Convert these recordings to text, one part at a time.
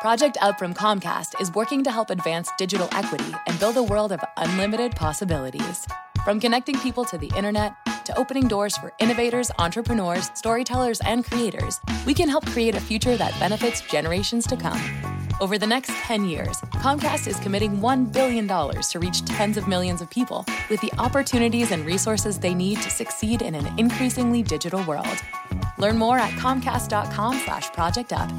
Project Up from Comcast is working to help advance digital equity and build a world of unlimited possibilities. From connecting people to the internet to opening doors for innovators, entrepreneurs, storytellers, and creators, we can help create a future that benefits generations to come. Over the next 10 years, Comcast is committing $1 billion to reach tens of millions of people with the opportunities and resources they need to succeed in an increasingly digital world. Learn more at comcast.com slash project up.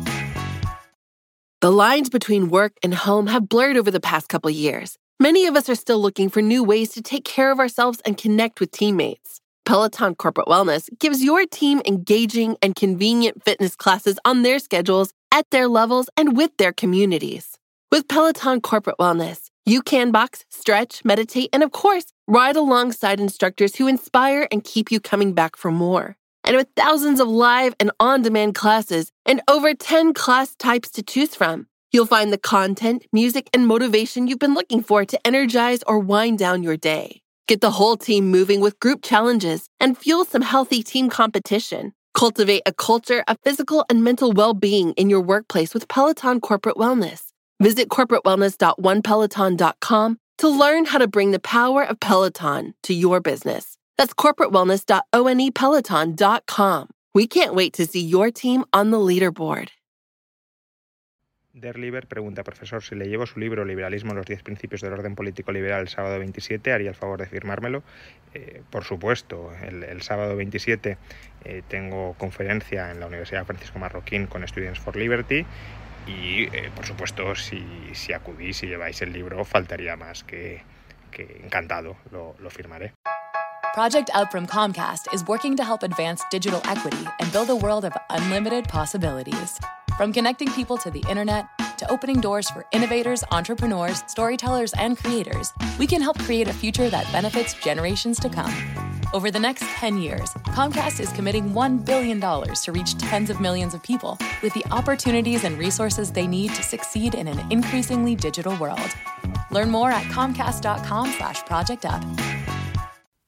The lines between work and home have blurred over the past couple years. Many of us are still looking for new ways to take care of ourselves and connect with teammates. Peloton Corporate Wellness gives your team engaging and convenient fitness classes on their schedules, at their levels, and with their communities. With Peloton Corporate Wellness, you can box, stretch, meditate, and of course, ride alongside instructors who inspire and keep you coming back for more. And with thousands of live and on demand classes and over 10 class types to choose from, you'll find the content, music, and motivation you've been looking for to energize or wind down your day. Get the whole team moving with group challenges and fuel some healthy team competition. Cultivate a culture of physical and mental well being in your workplace with Peloton Corporate Wellness. Visit corporatewellness.onepeloton.com to learn how to bring the power of Peloton to your business. That's corporatewellness.onepeloton.com. We can't wait to see your team on the leaderboard. Derliber pregunta, profesor, si le llevo su libro Liberalismo, los 10 principios del orden político liberal el sábado 27, ¿haría el favor de firmármelo? Eh, por supuesto, el, el sábado 27 eh, tengo conferencia en la Universidad Francisco Marroquín con Students for Liberty y, eh, por supuesto, si, si acudís y lleváis el libro, faltaría más que, que encantado, lo, lo firmaré. Project Up from Comcast is working to help advance digital equity and build a world of unlimited possibilities. From connecting people to the internet to opening doors for innovators, entrepreneurs, storytellers, and creators, we can help create a future that benefits generations to come. Over the next 10 years, Comcast is committing $1 billion to reach tens of millions of people with the opportunities and resources they need to succeed in an increasingly digital world. Learn more at comcast.com slash project up.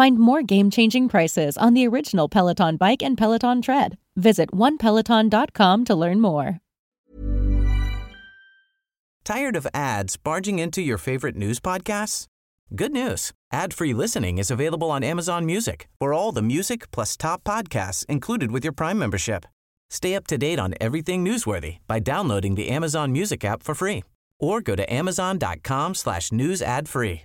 Find more game changing prices on the original Peloton bike and Peloton tread. Visit onepeloton.com to learn more. Tired of ads barging into your favorite news podcasts? Good news ad free listening is available on Amazon Music for all the music plus top podcasts included with your Prime membership. Stay up to date on everything newsworthy by downloading the Amazon Music app for free or go to amazon.com slash news ad free.